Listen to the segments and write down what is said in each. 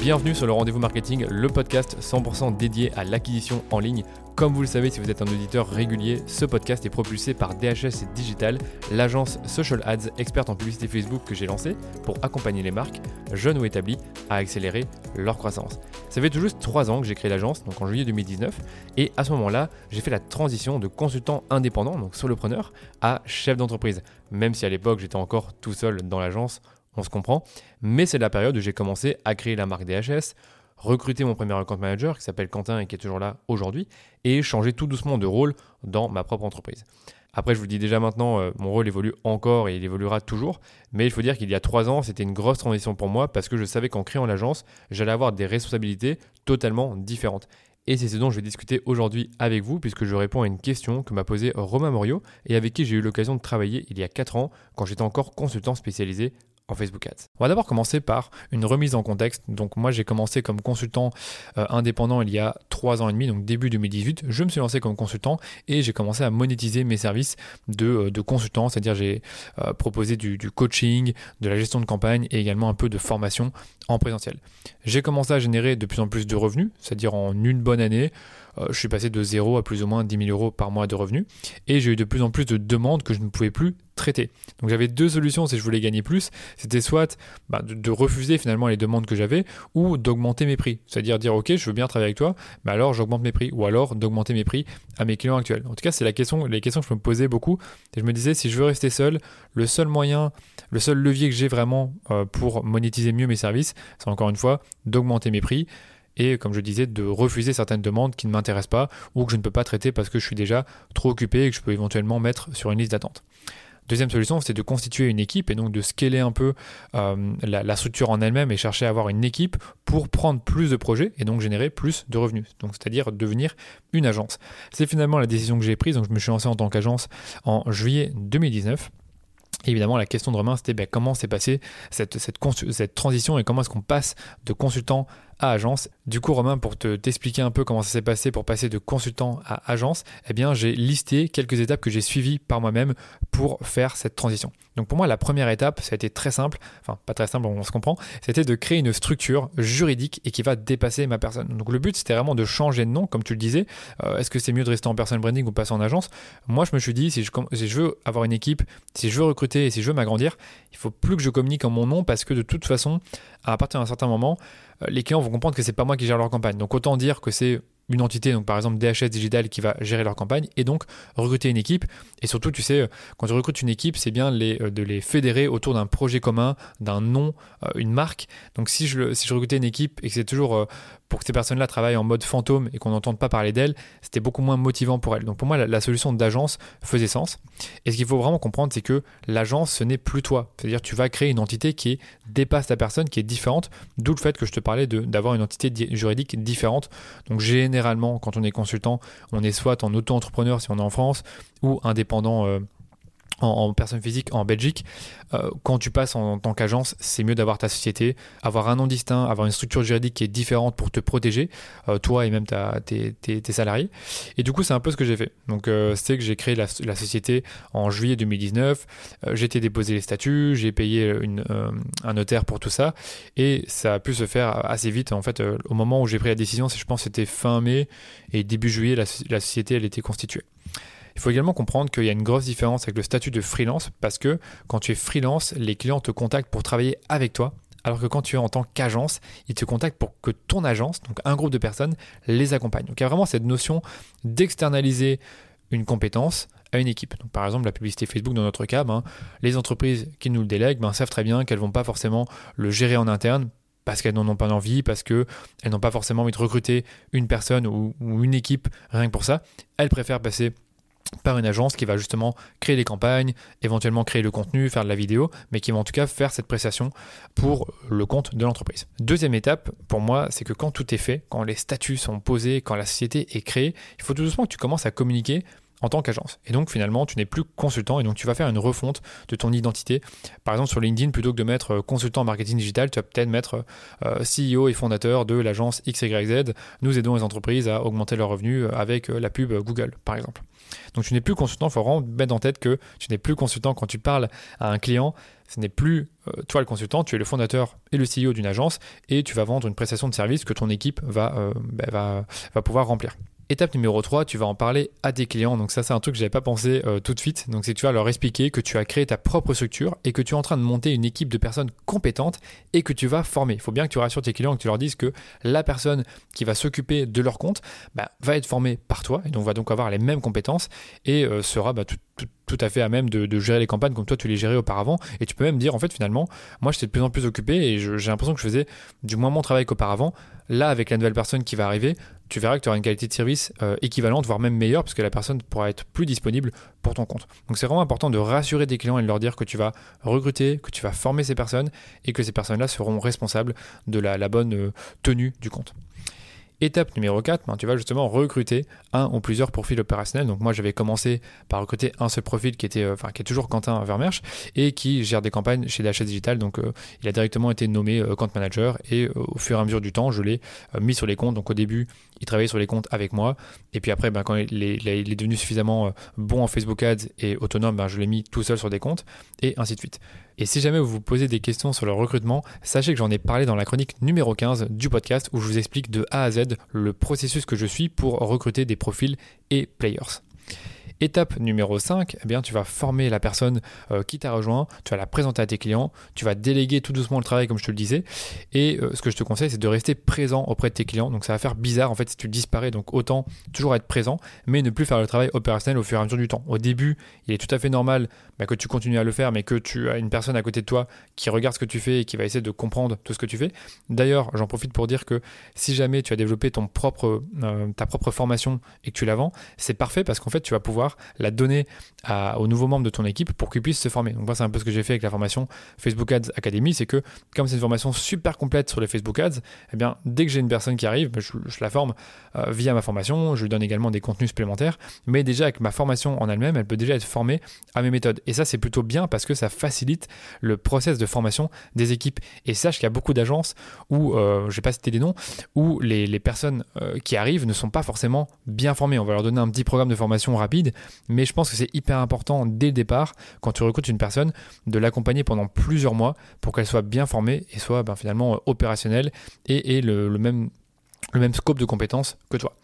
Bienvenue sur le Rendez-vous Marketing, le podcast 100% dédié à l'acquisition en ligne. Comme vous le savez si vous êtes un auditeur régulier, ce podcast est propulsé par DHS Digital, l'agence Social Ads experte en publicité Facebook que j'ai lancée pour accompagner les marques, jeunes ou établies, à accélérer leur croissance. Ça fait tout juste 3 ans que j'ai créé l'agence, donc en juillet 2019, et à ce moment-là, j'ai fait la transition de consultant indépendant, donc solopreneur, à chef d'entreprise. Même si à l'époque j'étais encore tout seul dans l'agence, on se comprend, mais c'est la période où j'ai commencé à créer la marque DHS, recruter mon premier account manager qui s'appelle Quentin et qui est toujours là aujourd'hui, et changer tout doucement de rôle dans ma propre entreprise. Après, je vous dis déjà maintenant, euh, mon rôle évolue encore et il évoluera toujours. Mais il faut dire qu'il y a trois ans, c'était une grosse transition pour moi parce que je savais qu'en créant l'agence, j'allais avoir des responsabilités totalement différentes. Et c'est ce dont je vais discuter aujourd'hui avec vous, puisque je réponds à une question que m'a posée Romain Morio et avec qui j'ai eu l'occasion de travailler il y a 4 ans, quand j'étais encore consultant spécialisé Facebook Ads. On va d'abord commencer par une remise en contexte. Donc moi j'ai commencé comme consultant euh, indépendant il y a 3 ans et demi, donc début 2018. Je me suis lancé comme consultant et j'ai commencé à monétiser mes services de, euh, consultant, c'est-à-dire j'ai euh, proposé du, coaching, de la gestion de campagne et également un peu de formation en présentiel. J'ai commencé à générer de plus en plus de revenus, c'est-à-dire en une bonne année. Je suis passé de 0 à plus ou moins 10 000 euros par mois de revenus. Et j'ai eu de plus en plus de demandes que je ne pouvais plus Donc j'avais deux solutions si je voulais gagner plus. C'était soit bah, de, refuser finalement les demandes que j'avais ou d'augmenter mes prix. C'est-à-dire dire ok je veux bien travailler avec toi, mais alors j'augmente mes prix. Ou alors d'augmenter mes prix à mes clients actuels. En tout cas c'est la question, les questions que je me posais beaucoup. Et je me disais si je veux rester seul, le seul moyen, le seul levier que j'ai vraiment euh, pour monétiser mieux mes services, c'est encore une fois d'augmenter mes prix et comme je disais de refuser certaines demandes qui ne m'intéressent pas ou que je ne peux pas traiter parce que je suis déjà trop occupé et que je peux éventuellement mettre sur une liste d'attente. Deuxième solution, c'est de constituer une équipe et donc de scaler un peu euh, la, structure en elle-même et chercher à avoir une équipe pour prendre plus de projets et donc générer plus de revenus. Donc c'est-à-dire devenir une agence. C'est finalement la décision que j'ai prise. Donc je me suis lancé en tant qu'agence en juillet 2019 évidemment, la question de Romain, c'était ben, comment s'est passée cette, cette, transition et comment est-ce qu'on passe de consultant à agence. Du coup, Romain, pour te t'expliquer un peu comment ça s'est passé pour passer de consultant à agence, eh bien, j'ai listé quelques étapes que j'ai suivies par moi-même pour faire cette transition. Donc pour moi, la première étape, ça a été très simple, enfin pas très simple, on se comprend, c'était de créer une structure juridique et qui va dépasser ma personne. Donc le but, c'était vraiment de changer de nom, comme tu le disais. Euh, est-ce que c'est mieux de rester en personal branding ou passer en agence? Moi, je me suis dit, si je, si je veux avoir une équipe, si je veux recruter et si je veux m'agrandir, il faut plus que je communique en mon nom parce que de toute façon, à partir d'un certain moment, euh, les clients vont comprendre que c'est pas moi qui gère leur campagne. Donc autant dire que c'est une entité, donc par exemple DHS Digital qui va gérer leur campagne et donc recruter une équipe. Et surtout, tu sais, quand tu recrutes une équipe, c'est bien euh, de les fédérer autour d'un projet commun, d'un nom, euh, une marque. Donc si je, si je recrutais une équipe et que c'est toujours pour que ces personnes-là travaillent en mode fantôme et qu'on n'entende pas parler d'elles, c'était beaucoup moins motivant pour elles. Donc pour moi, la, solution d'agence faisait sens. Et ce qu'il faut vraiment comprendre, c'est que l'agence, ce n'est plus toi. C'est-à-dire tu vas créer une entité qui dépasse ta personne, qui est différente, d'où le fait que je te parlais d'avoir une entité juridique différente. Donc généralement, quand on est consultant, on est soit en auto-entrepreneur si on est en France, ou indépendant. En, personne physique en Belgique, euh, quand tu passes en, tant qu'agence, c'est mieux d'avoir ta société, avoir un nom distinct, avoir une structure juridique qui est différente pour te protéger, euh, toi et même tes, salariés. Et du coup, c'est un peu ce que j'ai fait. Donc, euh, c'est que j'ai créé la, société en juillet 2019, j'ai été déposé les statuts, j'ai payé un notaire pour tout ça, et ça a pu se faire assez vite. En fait, au moment où j'ai pris la décision, je pense c'était fin mai, et début juillet, la, la société, elle était constituée. Il faut également comprendre qu'il y a une grosse différence avec le statut de freelance parce que quand tu es freelance, les clients te contactent pour travailler avec toi. Alors que quand tu es en tant qu'agence, ils te contactent pour que ton agence, donc un groupe de personnes, les accompagne. Donc il y a vraiment cette notion d'externaliser une compétence à une équipe. Donc, par exemple, la publicité Facebook, dans notre cas, ben, les entreprises qui nous le délèguent ben, savent très bien qu'elles ne vont pas forcément le gérer en interne parce qu'elles n'en ont pas envie, parce qu'elles n'ont pas forcément envie de recruter une personne ou, ou une équipe rien que pour ça. Elles préfèrent passer par une agence qui va justement créer des campagnes, éventuellement créer le contenu, faire de la vidéo, mais qui va en tout cas faire cette prestation pour le compte de l'entreprise. Deuxième étape, pour moi, c'est que quand tout est fait, quand les statuts sont posés, quand la société est créée, il faut tout doucement que tu commences à communiquer en tant qu'agence. Et donc finalement, tu n'es plus consultant et donc tu vas faire une refonte de ton identité. Par exemple, sur LinkedIn, plutôt que de mettre euh, consultant marketing digital, tu vas peut-être mettre euh, CEO et fondateur de l'agence XYZ. Nous aidons les entreprises à augmenter leurs revenus euh, avec la pub Google, par exemple. Donc tu n'es plus consultant, il faut vraiment mettre en tête que tu n'es plus consultant quand tu parles à un client. Ce n'est plus toi le consultant, tu es le fondateur et le CEO d'une agence et tu vas vendre une prestation de service que ton équipe va, bah, va, va pouvoir remplir. Étape numéro 3, tu vas en parler à tes clients. Donc ça c'est un truc que j'avais pas pensé euh, tout de suite. Donc c'est que tu vas leur expliquer que tu as créé ta propre structure et que tu es en train de monter une équipe de personnes compétentes et que tu vas former. Il faut bien que tu rassures tes clients et que tu leur dises que la personne qui va s'occuper de leur compte bah, va être formée par toi et donc va donc avoir les mêmes compétences et euh, sera bah, tout, à fait à même de, gérer les campagnes comme toi tu les gérais auparavant. Et tu peux même dire en fait finalement, moi j'étais de plus en plus occupé et j'ai l'impression que je faisais du moins mon travail qu'auparavant. Là avec la nouvelle personne qui va arriver, tu verras que tu auras une qualité de service euh, équivalente, voire même meilleure, parce que la personne pourra être plus disponible pour ton compte. Donc c'est vraiment important de rassurer tes clients et de leur dire que tu vas recruter, que tu vas former ces personnes et que ces personnes-là seront responsables de la, bonne euh, tenue du compte. Étape numéro 4, ben, tu vas justement recruter un ou plusieurs profils opérationnels. Donc moi j'avais commencé par recruter un seul profil qui était, euh, enfin qui est toujours Quentin Vermersch et qui gère des campagnes chez DHS Digital. Donc il a directement été nommé compte manager et au fur et à mesure du temps je l'ai mis sur les comptes. Donc au début il travaillait sur les comptes avec moi et puis après ben, quand il est, devenu suffisamment bon en Facebook Ads et autonome, ben, je l'ai mis tout seul sur des comptes et ainsi de suite. Et si jamais vous vous posez des questions sur le recrutement, sachez que j'en ai parlé dans la chronique numéro 15 du podcast où je vous explique de A à Z le processus que je suis pour recruter des profils et players. Étape numéro 5, eh bien, tu vas former la personne euh, qui t'a rejoint, tu vas la présenter à tes clients, tu vas déléguer tout doucement le travail comme je te le disais. Et euh, ce que je te conseille, c'est de rester présent auprès de tes clients. Donc ça va faire bizarre en fait si tu disparais. Donc autant toujours être présent, mais ne plus faire le travail opérationnel au fur et à mesure du temps. Au début, il est tout à fait normal bah, que tu continues à le faire, mais que tu as une personne à côté de toi qui regarde ce que tu fais et qui va essayer de comprendre tout ce que tu fais. D'ailleurs, j'en profite pour dire que si jamais tu as développé ton propre, euh, ta propre formation et que tu la vends, c'est parfait parce qu'en fait, tu vas pouvoir la donner aux nouveaux membres de ton équipe pour qu'ils puissent se former. Donc moi, c'est un peu ce que j'ai fait avec la formation Facebook Ads Academy, c'est que comme c'est une formation super complète sur les Facebook Ads, eh bien, dès que j'ai une personne qui arrive, je, la forme euh, via ma formation, je lui donne également des contenus supplémentaires, mais déjà avec ma formation en elle-même, elle peut déjà être formée à mes méthodes. Et ça, c'est plutôt bien parce que ça facilite le process de formation des équipes. Et sache qu'il y a beaucoup d'agences où, euh, je vais pas citer des noms, où les, personnes euh, qui arrivent ne sont pas forcément bien formées. On va leur donner un petit programme de formation rapide mais je pense que c'est hyper important dès le départ, quand tu recrutes une personne, de l'accompagner pendant plusieurs mois pour qu'elle soit bien formée et soit ben, finalement euh, opérationnelle et ait le, même, scope de compétences que toi.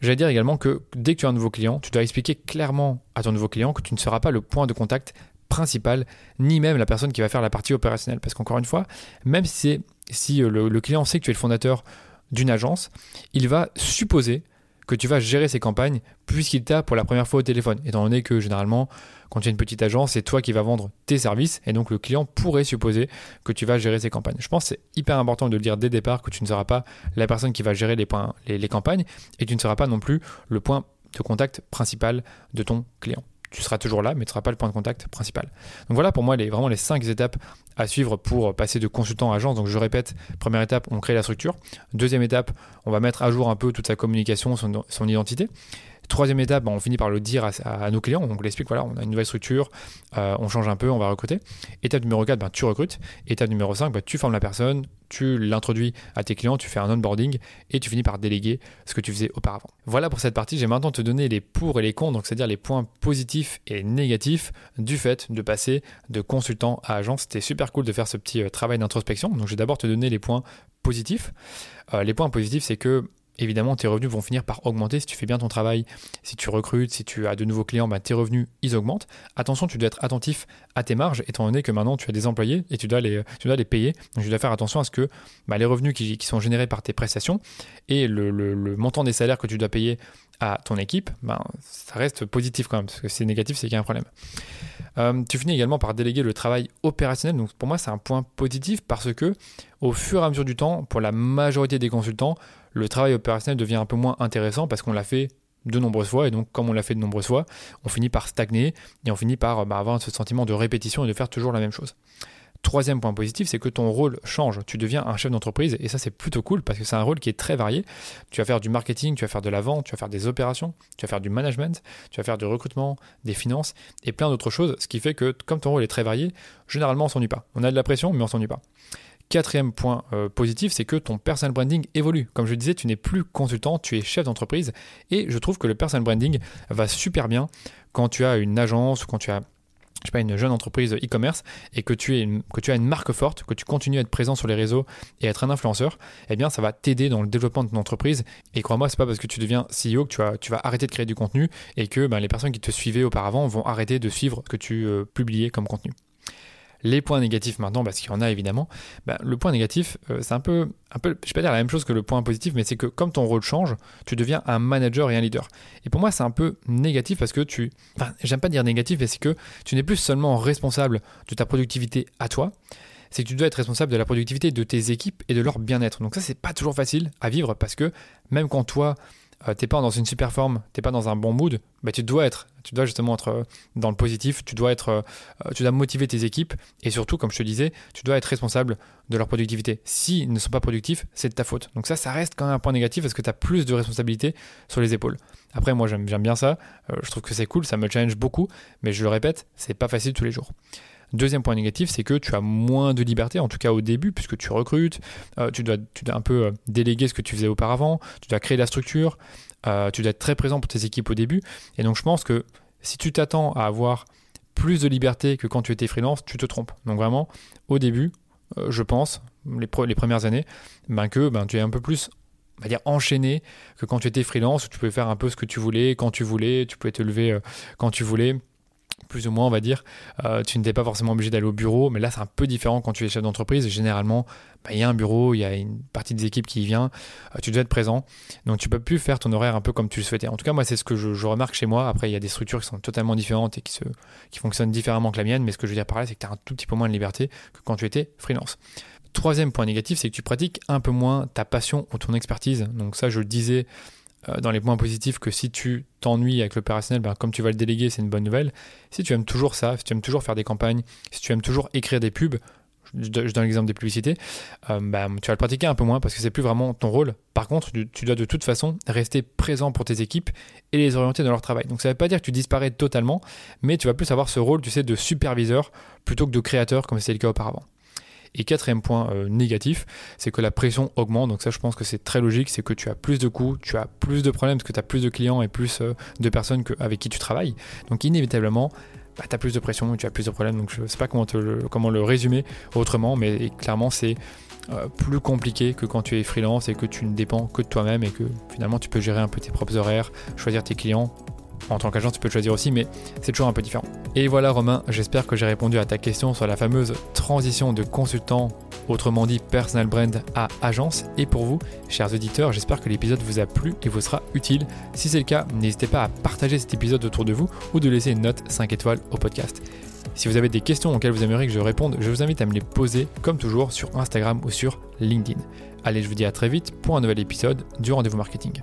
J'allais dire également que dès que tu as un nouveau client, tu dois expliquer clairement à ton nouveau client que tu ne seras pas le point de contact principal, ni même la personne qui va faire la partie opérationnelle. Parce qu'encore une fois, même si, si euh, le client sait que tu es le fondateur d'une agence, il va supposer que tu vas gérer ces campagnes puisqu'il t'a pour la première fois au téléphone. Étant donné que généralement, quand tu as une petite agence, c'est toi qui vas vendre tes services et donc le client pourrait supposer que tu vas gérer ces campagnes. Je pense que c'est hyper important de dire dès le départ que tu ne seras pas la personne qui va gérer les, points, les campagnes et tu ne seras pas non plus le point de contact principal de ton client tu seras toujours là, mais tu ne seras pas le point de contact principal. Donc voilà pour moi les, vraiment les cinq étapes à suivre pour passer de consultant à agence. Donc je répète, première étape, on crée la structure. Deuxième étape, on va mettre à jour un peu toute sa communication, son identité. Troisième étape, bah, on finit par le dire à, nos clients. On l'explique, voilà, on a une nouvelle structure, euh, on change un peu, on va recruter. Étape numéro 4, bah, tu recrutes. Étape numéro 5, bah, tu formes la personne, tu l'introduis à tes clients, tu fais un onboarding et tu finis par déléguer ce que tu faisais auparavant. Voilà pour cette partie. J'ai maintenant te donner les pour et les contre, donc c'est-à-dire les points positifs et négatifs du fait de passer de consultant à agent. C'était super cool de faire ce petit euh, travail d'introspection. Donc je vais d'abord te donner les points positifs. Euh, les points positifs, c'est que évidemment, tes revenus vont finir par augmenter si tu fais bien ton travail, si tu recrutes, si tu as de nouveaux clients, bah, tes revenus, ils augmentent. Attention, tu dois être attentif à tes marges, étant donné que maintenant tu as des employés et tu dois les, tu dois les payer. Donc, tu dois faire attention à ce que bah, les revenus qui, sont générés par tes prestations et le, montant des salaires que tu dois payer à ton équipe, bah, ça reste positif quand même, parce que si c'est négatif, c'est qu'il y a un problème. Euh, tu finis également par déléguer le travail opérationnel. Donc pour moi, c'est un point positif parce que au fur et à mesure du temps, pour la majorité des consultants, le travail opérationnel devient un peu moins intéressant parce qu'on l'a fait de nombreuses fois et donc comme on l'a fait de nombreuses fois, on finit par stagner et on finit par bah, avoir ce sentiment de répétition et de faire toujours la même chose. Troisième point positif, c'est que ton rôle change. Tu deviens un chef d'entreprise et ça c'est plutôt cool parce que c'est un rôle qui est très varié. Tu vas faire du marketing, tu vas faire de la vente, tu vas faire des opérations, tu vas faire du management, tu vas faire du recrutement, des finances et plein d'autres choses. Ce qui fait que comme ton rôle est très varié, généralement on s'ennuie pas. On a de la pression mais on s'ennuie pas. Quatrième point euh, positif, c'est que ton personal branding évolue. Comme je disais, tu n'es plus consultant, tu es chef d'entreprise. Et je trouve que le personal branding va super bien quand tu as une agence ou quand tu as je sais pas, une jeune entreprise e-commerce et que tu, es que tu as une marque forte, que tu continues à être présent sur les réseaux et être un influenceur, eh bien ça va t'aider dans le développement de ton entreprise. Et crois-moi, c'est pas parce que tu deviens CEO que tu vas, tu vas arrêter de créer du contenu et que ben, les personnes qui te suivaient auparavant vont arrêter de suivre ce que tu euh, publiais comme contenu. Les points négatifs maintenant, parce qu'il y en a évidemment, bah, le point négatif, euh, c'est un peu, un peu, je vais pas dire la même chose que le point positif, mais c'est que comme ton rôle change, tu deviens un manager et un leader. Et pour moi, c'est un peu négatif parce que tu, enfin, j'aime pas dire négatif, mais c'est que tu n'es plus seulement responsable de ta productivité à toi, c'est que tu dois être responsable de la productivité de tes équipes et de leur bien-être. Donc ça, c'est pas toujours facile à vivre parce que même quand toi, euh, t'es pas dans une super forme, t'es pas dans un bon mood, bah, tu dois être, tu dois justement être euh, dans le positif, tu dois être, euh, tu dois motiver tes équipes et surtout, comme je te disais, tu dois être responsable de leur productivité. S'ils ne sont pas productifs, c'est de ta faute. Donc ça, ça reste quand même un point négatif parce que tu as plus de responsabilités sur les épaules. Après, moi, j'aime bien ça, je trouve que c'est cool, ça me challenge beaucoup, mais je le répète, c'est pas facile tous les jours. Deuxième point négatif, c'est que tu as moins de liberté, en tout cas au début, puisque tu recrutes, euh, tu, dois, un peu euh, déléguer ce que tu faisais auparavant, tu dois créer la structure, euh, tu dois être très présent pour tes équipes au début. Et donc je pense que si tu t'attends à avoir plus de liberté que quand tu étais freelance, tu te trompes. Donc vraiment, au début, je pense, les, premières années, ben que ben, tu es un peu plus on va enchaîné que quand tu étais freelance où tu pouvais faire un peu ce que tu voulais, quand tu voulais, tu pouvais te lever quand tu voulais plus ou moins, on va dire. Euh, tu n'étais pas forcément obligé d'aller au bureau, mais là, c'est un peu différent quand tu es chef d'entreprise. Généralement, bah, il y a un bureau, il y a une partie des équipes qui y vient, euh, tu dois être présent. Donc, tu peux plus faire ton horaire un peu comme tu le souhaitais. En tout cas, moi, c'est ce que je, remarque chez moi. Après, il y a des structures qui sont totalement différentes et qui, qui fonctionnent différemment que la mienne, mais ce que je veux dire par là, c'est que tu as un tout petit peu moins de liberté que quand tu étais freelance. Troisième point négatif, c'est que tu pratiques un peu moins ta passion ou ton expertise. Donc ça, je le disais dans les points positifs que si tu t'ennuies avec l'opérationnel, ben, comme tu vas le déléguer, c'est une bonne nouvelle. Si tu aimes toujours ça, si tu aimes toujours faire des campagnes, si tu aimes toujours écrire des pubs, je, donne l'exemple des publicités, euh, ben, tu vas le pratiquer un peu moins parce que c'est plus vraiment ton rôle. Par contre, tu, dois de toute façon rester présent pour tes équipes et les orienter dans leur travail. Donc ça ne veut pas dire que tu disparais totalement, mais tu vas plus avoir ce rôle, tu sais, de superviseur plutôt que de créateur comme c'était le cas auparavant. Et quatrième point euh, négatif, c'est que la pression augmente. Donc ça, je pense que c'est très logique, c'est que tu as plus de coûts, tu as plus de problèmes parce que tu as plus de clients et plus euh, de personnes avec qui tu travailles. Donc inévitablement, bah, tu as plus de pression tu as plus de problèmes. Donc je ne sais pas comment, le, comment le résumer autrement, mais clairement, c'est euh, plus compliqué que quand tu es freelance et que tu ne dépends que de toi-même et que finalement tu peux gérer un peu tes propres horaires, choisir tes clients en tant qu'agent, tu peux le choisir aussi, mais c'est toujours un peu différent. Et voilà Romain, j'espère que j'ai répondu à ta question sur la fameuse transition de consultant, autrement dit personal brand à agence. Et pour vous, chers auditeurs, j'espère que l'épisode vous a plu et vous sera utile. Si c'est le cas, n'hésitez pas à partager cet épisode autour de vous ou de laisser une note 5 étoiles au podcast. Si vous avez des questions auxquelles vous aimeriez que je réponde, je vous invite à me les poser comme toujours sur Instagram ou sur LinkedIn. Allez, je vous dis à très vite pour un nouvel épisode du rendez-vous marketing.